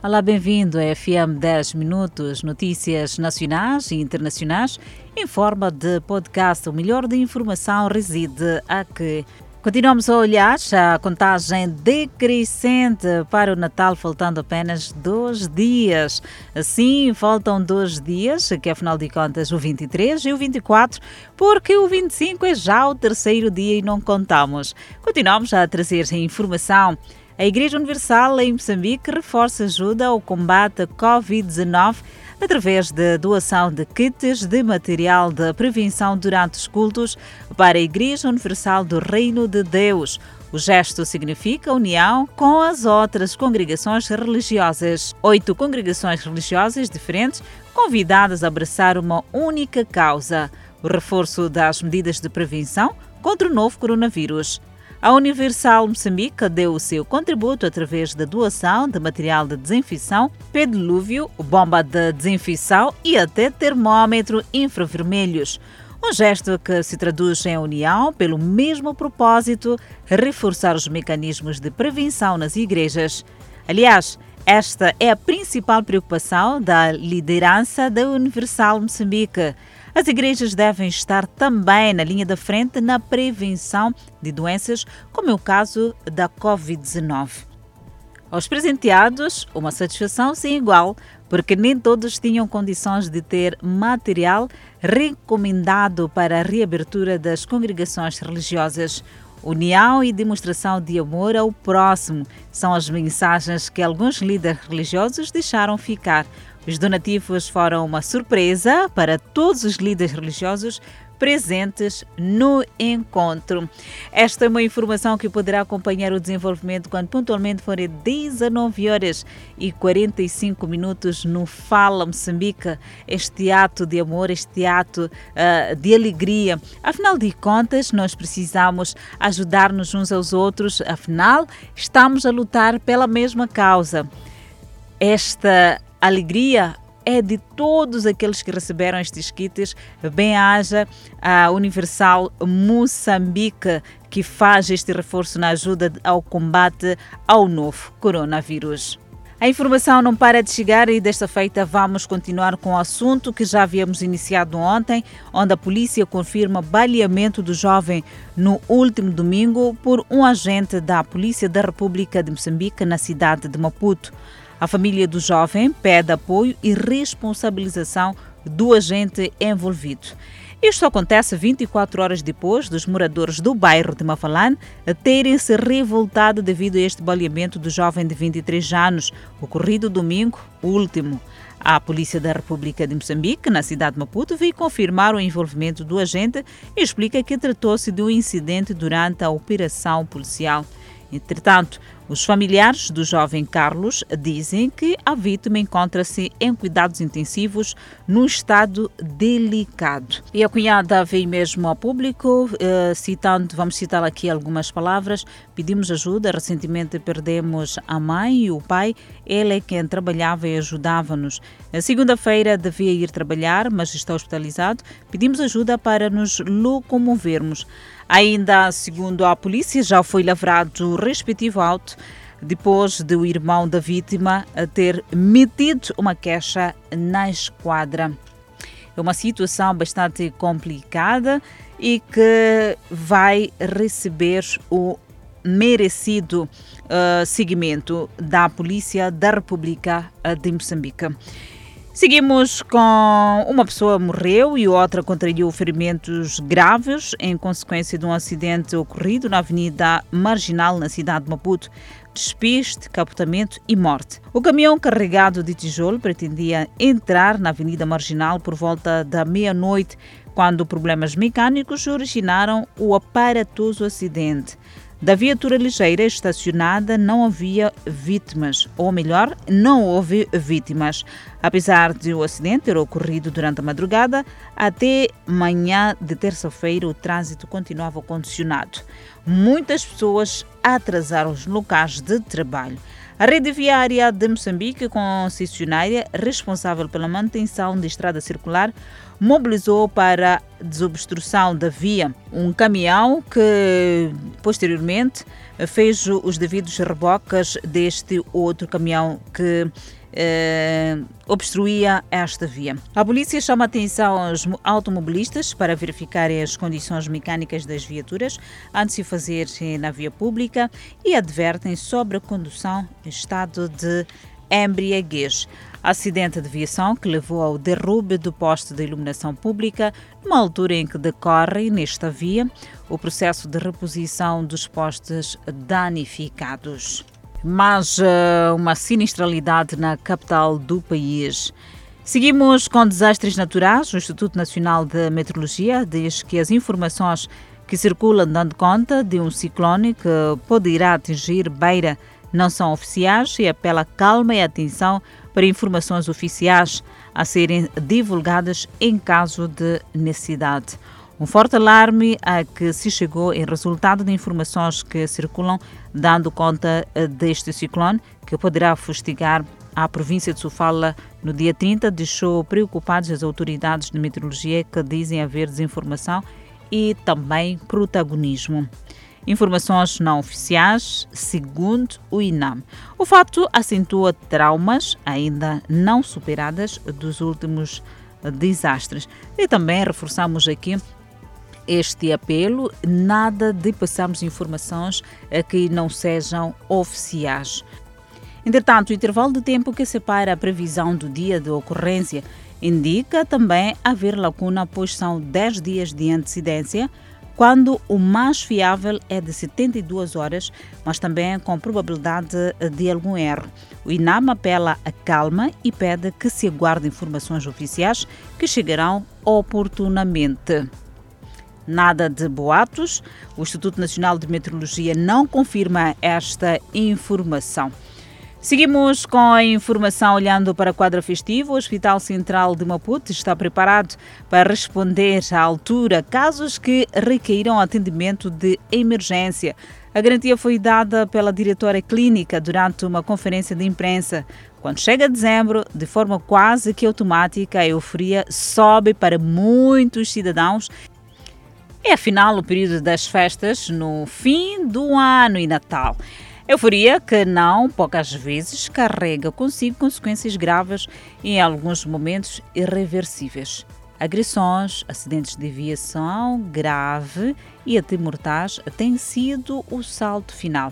Olá, bem-vindo a FM 10 Minutos, notícias nacionais e internacionais em forma de podcast. O melhor da informação reside aqui. Continuamos a olhar a contagem decrescente para o Natal, faltando apenas dois dias. Assim, faltam dois dias, que afinal de contas o 23 e o 24, porque o 25 é já o terceiro dia e não contamos. Continuamos a trazer informação. A Igreja Universal em Moçambique reforça ajuda ao combate à Covid-19 através da doação de kits de material de prevenção durante os cultos para a Igreja Universal do Reino de Deus. O gesto significa união com as outras congregações religiosas. Oito congregações religiosas diferentes convidadas a abraçar uma única causa: o reforço das medidas de prevenção contra o novo coronavírus. A Universal Moçambique deu o seu contributo através da doação de material de desinfecção, pedilúvio, bomba de desinfecção e até termômetro infravermelhos. Um gesto que se traduz em união pelo mesmo propósito, reforçar os mecanismos de prevenção nas igrejas. Aliás, esta é a principal preocupação da liderança da Universal Moçambique. As igrejas devem estar também na linha da frente na prevenção de doenças, como é o caso da Covid-19. Aos presenteados, uma satisfação sem igual, porque nem todos tinham condições de ter material recomendado para a reabertura das congregações religiosas. União e demonstração de amor ao próximo são as mensagens que alguns líderes religiosos deixaram ficar os donativos foram uma surpresa para todos os líderes religiosos presentes no encontro. Esta é uma informação que poderá acompanhar o desenvolvimento quando pontualmente forem 19 horas e 45 minutos no Fala Moçambique. Este ato de amor, este ato uh, de alegria. Afinal de contas, nós precisamos ajudar-nos uns aos outros, afinal, estamos a lutar pela mesma causa. Esta alegria é de todos aqueles que receberam estes kits. Bem-haja a Universal Moçambique, que faz este reforço na ajuda ao combate ao novo coronavírus. A informação não para de chegar e desta feita vamos continuar com o assunto que já havíamos iniciado ontem, onde a polícia confirma baleamento do jovem no último domingo por um agente da Polícia da República de Moçambique na cidade de Maputo. A família do jovem pede apoio e responsabilização do agente envolvido. Isto acontece 24 horas depois dos moradores do bairro de Mafalane terem se revoltado devido a este baleamento do jovem de 23 anos, ocorrido domingo último. A Polícia da República de Moçambique, na cidade de Maputo, veio confirmar o envolvimento do agente e explica que tratou-se de um incidente durante a operação policial. Entretanto, os familiares do jovem Carlos dizem que a vítima encontra-se em cuidados intensivos num estado delicado. E a cunhada veio mesmo ao público, eh, citando, vamos citar aqui algumas palavras, pedimos ajuda, recentemente perdemos a mãe e o pai, ele é quem trabalhava e ajudava-nos. Segunda-feira devia ir trabalhar, mas está hospitalizado, pedimos ajuda para nos locomovermos. Ainda segundo a polícia, já foi lavrado o respectivo auto depois de o irmão da vítima ter metido uma queixa na esquadra. É uma situação bastante complicada e que vai receber o merecido uh, seguimento da Polícia da República de Moçambique. Seguimos com uma pessoa morreu e outra contraiu ferimentos graves em consequência de um acidente ocorrido na Avenida Marginal, na cidade de Maputo. Despiste, capotamento e morte. O caminhão carregado de tijolo pretendia entrar na Avenida Marginal por volta da meia-noite, quando problemas mecânicos originaram o aparatoso acidente. Da viatura ligeira estacionada não havia vítimas, ou melhor, não houve vítimas. Apesar de o acidente ter ocorrido durante a madrugada, até manhã de terça-feira o trânsito continuava condicionado. Muitas pessoas atrasaram os locais de trabalho. A rede viária de Moçambique, concessionária responsável pela manutenção de estrada circular, mobilizou para desobstrução da via. Um caminhão que posteriormente fez os devidos rebocas deste outro caminhão que eh, obstruía esta via. A polícia chama a atenção aos automobilistas para verificarem as condições mecânicas das viaturas antes de fazer na via pública e advertem sobre a condução em estado de embriaguez. Acidente de viação que levou ao derrube do poste de iluminação pública, numa altura em que decorre, nesta via, o processo de reposição dos postes danificados mas uh, uma sinistralidade na capital do país. Seguimos com desastres naturais. O Instituto Nacional de Meteorologia diz que as informações que circulam dando conta de um ciclone que poderá atingir Beira não são oficiais e apela calma e atenção para informações oficiais a serem divulgadas em caso de necessidade. Um forte alarme a que se chegou em resultado de informações que circulam dando conta eh, deste ciclone que poderá fustigar a província de Sofala no dia 30, deixou preocupados as autoridades de meteorologia que dizem haver desinformação e também protagonismo. Informações não oficiais, segundo o INAM. O fato acentua traumas ainda não superadas dos últimos desastres. E também reforçamos aqui este apelo, nada de passarmos informações que não sejam oficiais. Entretanto, o intervalo de tempo que separa a previsão do dia de ocorrência indica também haver lacuna, pois são 10 dias de antecedência, quando o mais fiável é de 72 horas, mas também com probabilidade de algum erro. O INAM apela a calma e pede que se aguarde informações oficiais que chegarão oportunamente. Nada de boatos. O Instituto Nacional de Meteorologia não confirma esta informação. Seguimos com a informação olhando para a quadra festiva. O Hospital Central de Maputo está preparado para responder à altura casos que requeiram atendimento de emergência. A garantia foi dada pela diretora clínica durante uma conferência de imprensa. Quando chega dezembro, de forma quase que automática, a euforia sobe para muitos cidadãos é afinal o período das festas no fim do ano e Natal. Euforia que não poucas vezes carrega consigo consequências graves e em alguns momentos irreversíveis. Agressões, acidentes de aviação grave e até mortais têm sido o salto final.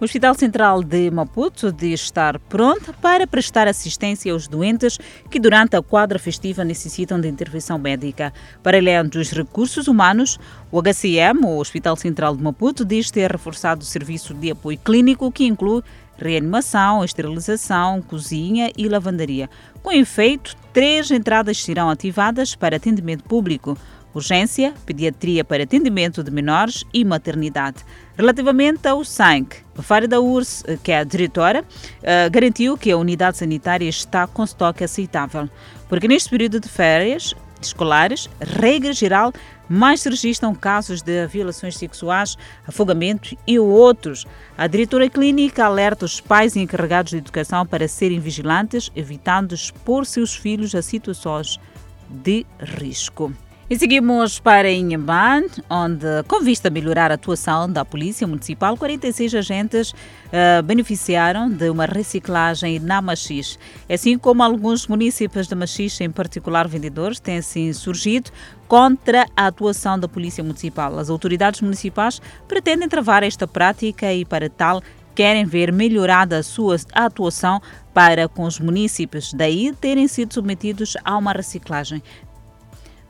O Hospital Central de Maputo diz estar pronto para prestar assistência aos doentes que durante a quadra festiva necessitam de intervenção médica. Para além dos recursos humanos, o HCM, o Hospital Central de Maputo, diz ter reforçado o serviço de apoio clínico que inclui reanimação, esterilização, cozinha e lavandaria. Com efeito, três entradas serão ativadas para atendimento público urgência, pediatria para atendimento de menores e maternidade. Relativamente ao SANC, Farida Urs, que é a diretora, eh, garantiu que a unidade sanitária está com estoque aceitável, porque neste período de férias escolares, regra geral, mais se registram casos de violações sexuais, afogamento e outros. A diretora clínica alerta os pais encarregados de educação para serem vigilantes, evitando expor seus filhos a situações de risco. E seguimos para Inhamban, onde, com vista a melhorar a atuação da Polícia Municipal, 46 agentes uh, beneficiaram de uma reciclagem na Machis. Assim como alguns municípios de Machis, em particular vendedores, têm se surgido contra a atuação da Polícia Municipal. As autoridades municipais pretendem travar esta prática e, para tal, querem ver melhorada a sua atuação para com os municípios, daí terem sido submetidos a uma reciclagem.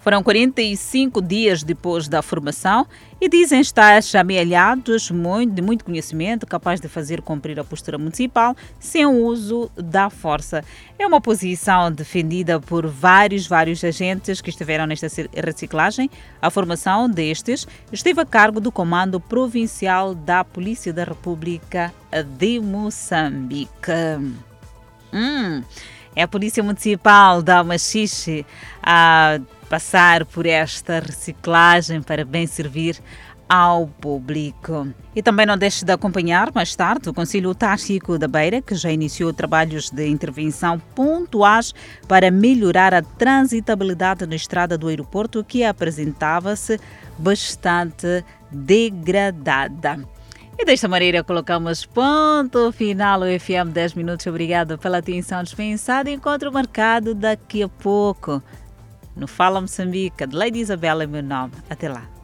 Foram 45 dias depois da formação e dizem estar amealhados de muito conhecimento, capaz de fazer cumprir a postura municipal sem o uso da força. É uma posição defendida por vários, vários agentes que estiveram nesta reciclagem. A formação destes esteve a cargo do Comando Provincial da Polícia da República de Moçambique. Hum, é a Polícia Municipal da Machixe a passar por esta reciclagem para bem servir ao público. E também não deixe de acompanhar mais tarde o Conselho Tático da Beira, que já iniciou trabalhos de intervenção pontuais para melhorar a transitabilidade na estrada do aeroporto, que apresentava-se bastante degradada. E desta maneira colocamos ponto final ao FM 10 minutos. Obrigada pela atenção dispensada. Encontro marcado daqui a pouco no Fala Moçambique. Adelaide Isabela é meu nome. Até lá.